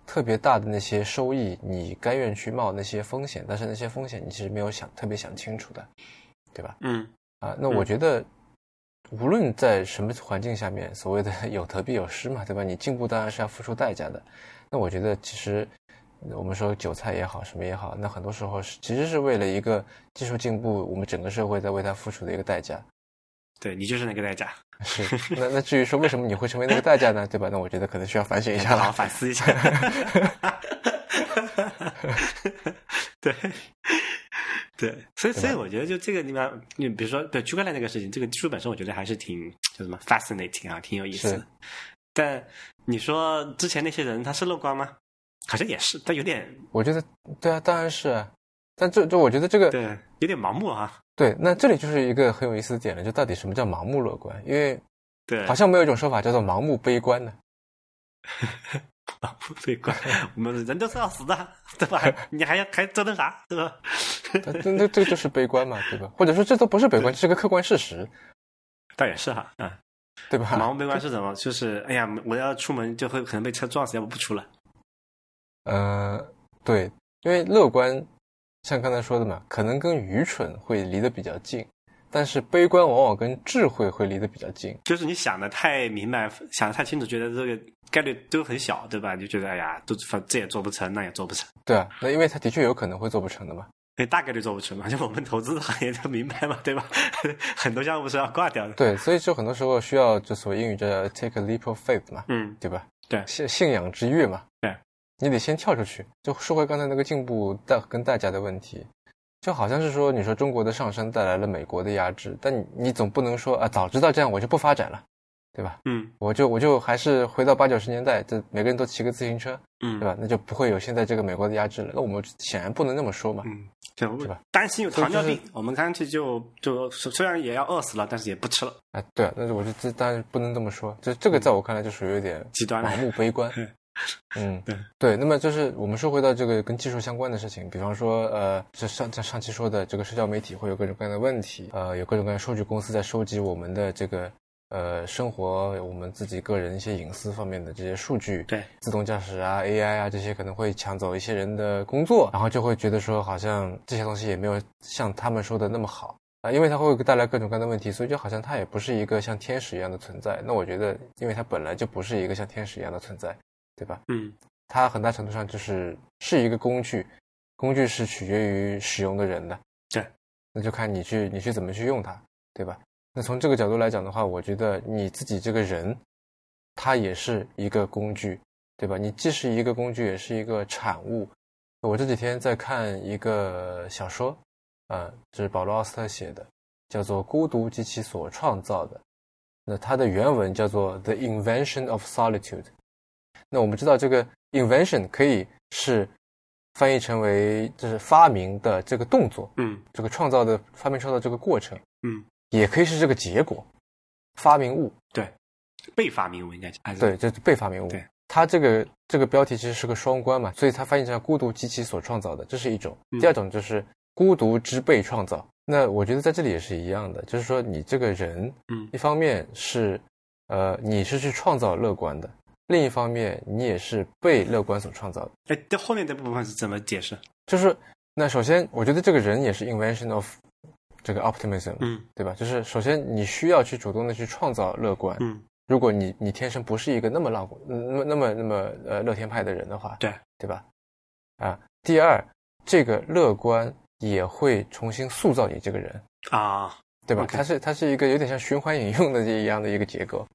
特别大的那些收益，你甘愿去冒那些风险，但是那些风险你其实没有想特别想清楚的，对吧？嗯。啊，那我觉得无论在什么环境下面，所谓的 有得必有失嘛，对吧？你进步当然是要付出代价的。那我觉得其实我们说韭菜也好，什么也好，那很多时候是其实是为了一个技术进步，我们整个社会在为它付出的一个代价。对你就是那个代价。是，那那至于说为什么你会成为那个代价呢？对吧？那我觉得可能需要反省一下了，好好反思一下。对，对，所以所以我觉得就这个地方，你比如说对区块链这个事情，这个技术本身我觉得还是挺叫什么 fascinating 啊，挺有意思的。但你说之前那些人他是乐观吗？好像也是，但有点。我觉得对啊，当然是啊。但这这，我觉得这个对有点盲目啊。对，那这里就是一个很有意思的点了，就到底什么叫盲目乐观？因为对，好像没有一种说法叫做盲目悲观的。盲目悲观，我们人都是要死的，对吧？你还要还折腾啥，对吧？那那这就是悲观嘛，对吧？或者说这都不是悲观，这是个客观事实。倒也是哈，嗯，对吧？盲目悲观是什么？就是哎呀，我要出门就会可能被车撞死，要不不出来。呃，对，因为乐观。像刚才说的嘛，可能跟愚蠢会离得比较近，但是悲观往往跟智慧会离得比较近。就是你想的太明白，想的太清楚，觉得这个概率都很小，对吧？你就觉得哎呀，都这也做不成，那也做不成。对啊，那因为他的确有可能会做不成的嘛。那大概率做不成嘛，就我们投资行业都明白嘛，对吧？很多项目是要挂掉的。对，所以就很多时候需要就所谓英语叫 take a leap of faith 嘛，嗯，对吧？对，信信仰之跃嘛。对。你得先跳出去，就说回刚才那个进步代跟代价的问题，就好像是说，你说中国的上升带来了美国的压制，但你你总不能说啊，早知道这样我就不发展了，对吧？嗯，我就我就还是回到八九十年代，这每个人都骑个自行车，嗯，对吧？那就不会有现在这个美国的压制了。那我们显然不能那么说嘛，嗯，对吧？担心有糖尿病，我们干脆就就虽然也要饿死了，但是也不吃了。啊，对啊，但是我就这当然不能这么说，就这个在我看来就属于有点极端盲目悲观。嗯，对对，那么就是我们说回到这个跟技术相关的事情，比方说，呃，这上在上期说的这个社交媒体会有各种各样的问题，呃，有各种各样数据公司在收集我们的这个呃生活，我们自己个人一些隐私方面的这些数据，对，自动驾驶啊，AI 啊这些可能会抢走一些人的工作，然后就会觉得说好像这些东西也没有像他们说的那么好啊，因为它会带来各种各样的问题，所以就好像它也不是一个像天使一样的存在。那我觉得，因为它本来就不是一个像天使一样的存在，对吧？嗯。它很大程度上就是是一个工具，工具是取决于使用的人的，对，那就看你去你去怎么去用它，对吧？那从这个角度来讲的话，我觉得你自己这个人，他也是一个工具，对吧？你既是一个工具，也是一个产物。我这几天在看一个小说，呃，这是保罗·奥斯特写的，叫做《孤独及其所创造的》，那它的原文叫做《The Invention of Solitude》。那我们知道这个。Invention 可以是翻译成为就是发明的这个动作，嗯，这个创造的发明创造这个过程，嗯，也可以是这个结果，发明物，对，被发明物应该讲对，这是被发明物。对，它这个这个标题其实是个双关嘛，所以它翻译成孤独及其所创造的，这是一种。第二种就是孤独之被创造。那我觉得在这里也是一样的，就是说你这个人，嗯，一方面是呃你是去创造乐观的。另一方面，你也是被乐观所创造的。哎，这后面这部分是怎么解释？就是那首先，我觉得这个人也是 invention of 这个 optimism，嗯，对吧？就是首先你需要去主动的去创造乐观，嗯，如果你你天生不是一个那么乐观、那么那么那么呃乐天派的人的话，对对吧？啊，第二，这个乐观也会重新塑造你这个人啊，对吧？它是它是一个有点像循环引用的这一样的一个结构。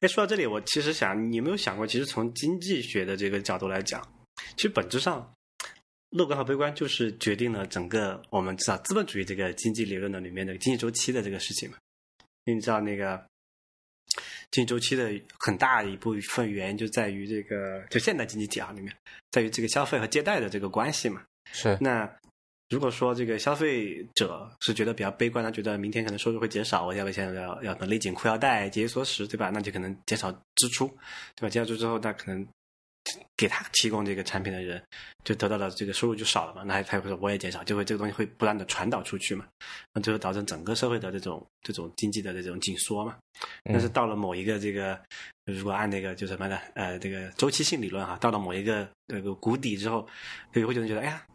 哎，说到这里，我其实想，你有没有想过，其实从经济学的这个角度来讲，其实本质上，乐观和悲观就是决定了整个我们知道资本主义这个经济理论的里面的经济周期的这个事情嘛。因为你知道那个经济周期的很大一部分原因就在于这个，就现代经济体啊里面，在于这个消费和借贷的这个关系嘛。是。那如果说这个消费者是觉得比较悲观，他觉得明天可能收入会减少，我要不现在要要勒紧裤腰带、节衣缩食，对吧？那就可能减少支出，对吧？减少支出之后，那可能给他提供这个产品的人，就得到了这个收入就少了嘛，那他会说我也减少，就会这个东西会不断的传导出去嘛，那最后导致整个社会的这种这种经济的这种紧缩嘛。但是到了某一个这个，如果按那个就什么的呃这个周期性理论哈，到了某一个那个谷底之后，就会就觉得哎呀，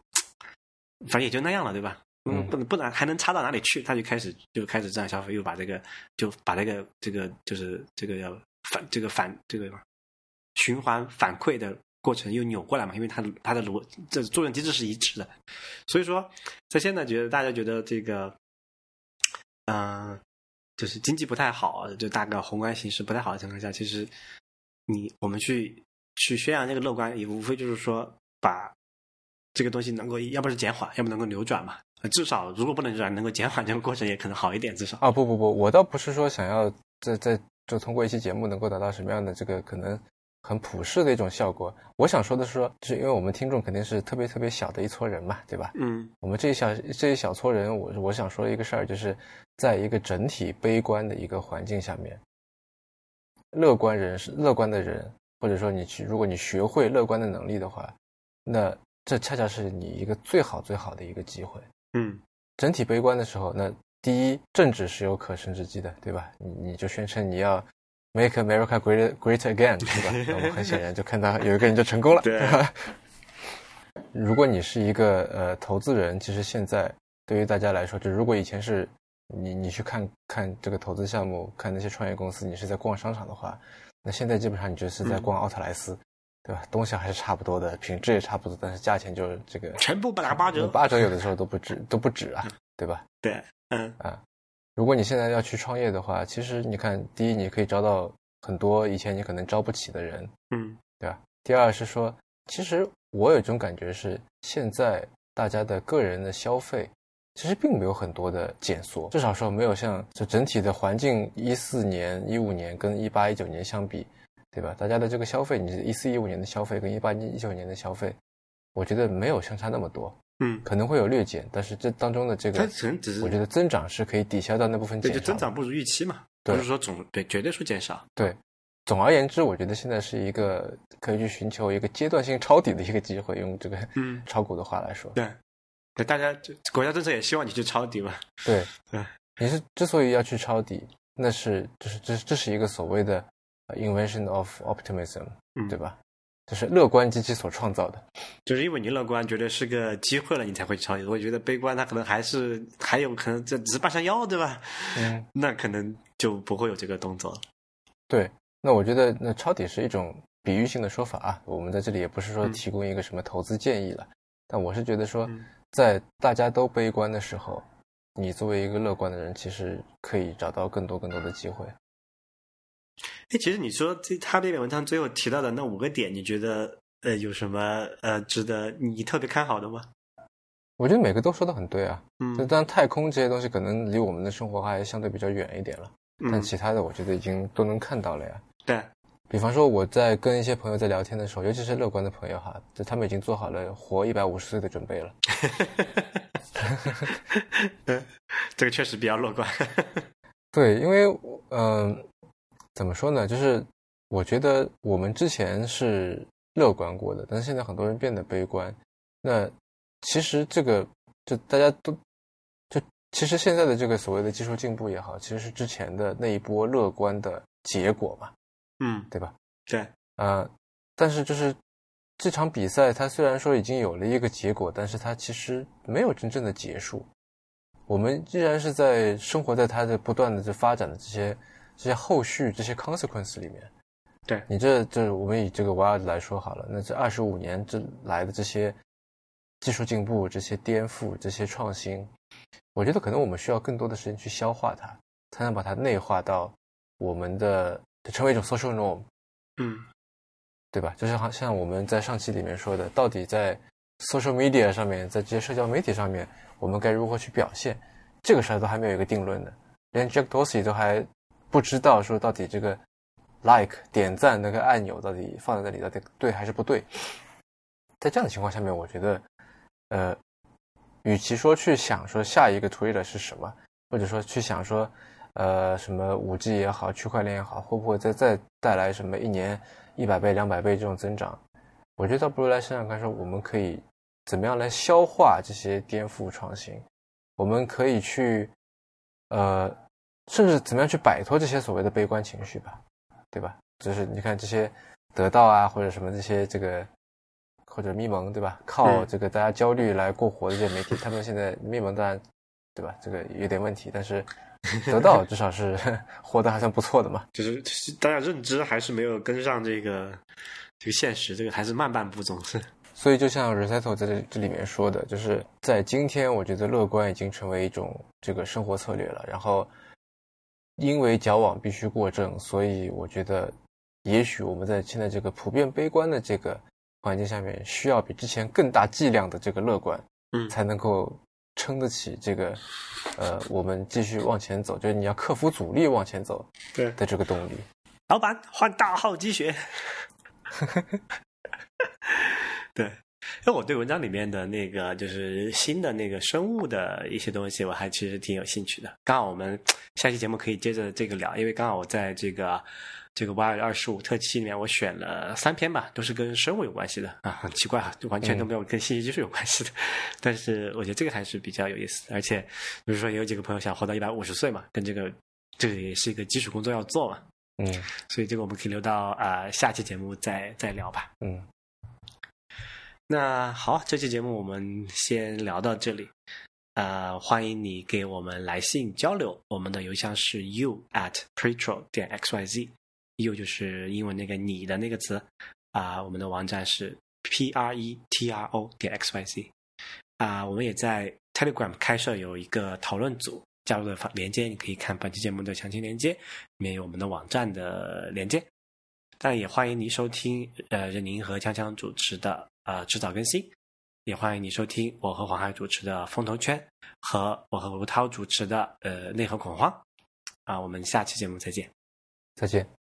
反正也就那样了，对吧？嗯，不能不能还能差到哪里去？他就开始就开始这样消费，又把这个就把这个这个就是这个要反这个反这个循环反馈的过程又扭过来嘛？因为它它的逻这作用机制是一致的，所以说在现在觉得大家觉得这个嗯，就是经济不太好，就大概宏观形势不太好的情况下，其实你我们去去宣扬这个乐观，也无非就是说把这个东西能够要不是减缓，要不能够扭转嘛。至少，如果不能扭转，能够减缓这个过程，也可能好一点。至少啊，不不不，我倒不是说想要在在就通过一期节目能够达到什么样的这个可能很普世的一种效果。我想说的是说，就是因为我们听众肯定是特别特别小的一撮人嘛，对吧？嗯，我们这一小这一小撮人，我我想说的一个事儿，就是在一个整体悲观的一个环境下面，乐观人是乐观的人，或者说你去，如果你学会乐观的能力的话，那这恰恰是你一个最好最好的一个机会。嗯，整体悲观的时候，那第一，政治是有可乘之机的，对吧？你你就宣称你要 make America great great again，对吧？那我们很显然就看到有一个人就成功了。对。如果你是一个呃投资人，其实现在对于大家来说，就如果以前是你你去看看这个投资项目，看那些创业公司，你是在逛商场的话，那现在基本上你就是在逛奥特莱斯。对吧？东西还是差不多的，品质也差不多，但是价钱就这个全部打八折，八折有的时候都不止，都不止啊，对吧？对，嗯啊，如果你现在要去创业的话，其实你看，第一，你可以招到很多以前你可能招不起的人，嗯，对吧？第二是说，其实我有一种感觉是，现在大家的个人的消费其实并没有很多的减缩，至少说没有像就整体的环境一四年、一五年跟一八一九年相比。对吧？大家的这个消费，你一四一五年的消费跟一八一九年的消费，我觉得没有相差那么多。嗯，可能会有略减，但是这当中的这个，它只只是我觉得增长是可以抵消掉那部分减少。对，就增长不如预期嘛，不是说总对绝对数减少。对，总而言之，我觉得现在是一个可以去寻求一个阶段性抄底的一个机会，用这个嗯炒股的话来说。对，对，大家国家政策也希望你去抄底嘛。对，对，你是之所以要去抄底，那是就是这这是一个所谓的。Invention of optimism，嗯对吧？就是乐观机器所创造的。就是因为你乐观，觉得是个机会了，你才会抄底。我觉得悲观，他可能还是还有可能这只是半山腰，对吧？嗯，那可能就不会有这个动作。对，那我觉得那抄底是一种比喻性的说法啊。我们在这里也不是说提供一个什么投资建议了，但我是觉得说，在大家都悲观的时候，你作为一个乐观的人，其实可以找到更多更多的机会。哎，其实你说这他这篇文章最后提到的那五个点，你觉得呃有什么呃值得你特别看好的吗？我觉得每个都说的很对啊。嗯，当然太空这些东西可能离我们的生活还相对比较远一点了，但其他的我觉得已经都能看到了呀。对，比方说我在跟一些朋友在聊天的时候，尤其是乐观的朋友哈，就他们已经做好了活一百五十岁的准备了。这个确实比较乐观。对，因为嗯。怎么说呢？就是我觉得我们之前是乐观过的，但是现在很多人变得悲观。那其实这个就大家都就其实现在的这个所谓的技术进步也好，其实是之前的那一波乐观的结果嘛。嗯，对吧？对。呃，但是就是这场比赛，它虽然说已经有了一个结果，但是它其实没有真正的结束。我们依然是在生活在它的不断的这发展的这些。这些后续这些 consequence 里面，对你这这我们以这个 wild 来说好了，那这二十五年之来的这些技术进步、这些颠覆、这些创新，我觉得可能我们需要更多的时间去消化它，才能把它内化到我们的成为一种 social norm，嗯，对吧？就是好像我们在上期里面说的，到底在 social media 上面，在这些社交媒体上面，我们该如何去表现？这个事儿都还没有一个定论的，连 Jack Dorsey 都还。不知道说到底这个 like 点赞那个按钮到底放在那里到底对还是不对？在这样的情况下面，我觉得，呃，与其说去想说下一个 Twitter 是什么，或者说去想说，呃，什么五 G 也好，区块链也好，会不会再再带来什么一年一百倍、两百倍这种增长？我觉得倒不如来想想看，说我们可以怎么样来消化这些颠覆创新，我们可以去，呃，甚至怎么样去摆脱这些所谓的悲观情绪吧，对吧？就是你看这些得到啊，或者什么这些这个，或者咪蒙，对吧？靠这个大家焦虑来过活的这些媒体，他们现在咪蒙当然，对吧？这个有点问题，但是。得到至少是 活得还算不错的嘛，就是大家认知还是没有跟上这个这个现实，这个还是慢半步总是。所以就像 Resetto 在这这里面说的，就是在今天，我觉得乐观已经成为一种这个生活策略了。然后因为矫枉必须过正，所以我觉得也许我们在现在这个普遍悲观的这个环境下面，需要比之前更大剂量的这个乐观，嗯，才能够。撑得起这个，呃，我们继续往前走，就是你要克服阻力往前走，对的这个动力。老板换大号积雪，对，因为我对文章里面的那个就是新的那个生物的一些东西，我还其实挺有兴趣的。刚好我们下期节目可以接着这个聊，因为刚好我在这个。这个 Y 二十五特辑里面，我选了三篇吧，都是跟生物有关系的啊，很奇怪啊，就完全都没有跟信息技术有关系的。但是我觉得这个还是比较有意思，而且比如说也有几个朋友想活到一百五十岁嘛，跟这个这个也是一个基础工作要做嘛。嗯，所以这个我们可以留到啊下期节目再再聊吧。嗯，那好，这期节目我们先聊到这里。呃，欢迎你给我们来信交流，我们的邮箱是 you at pretro 点 x y z，you 就是英文那个你的那个词啊，我们的网站是 p r e t r o 点 x y z 啊，我们也在 Telegram 开设有一个讨论组，加入的连接你可以看本期节目的详情连接，里面有我们的网站的连接。但也欢迎您收听呃任宁和锵锵主持的呃迟早更新，也欢迎你收听我和黄海主持的风投圈和我和吴涛主持的呃内核恐慌。啊，我们下期节目再见，再见。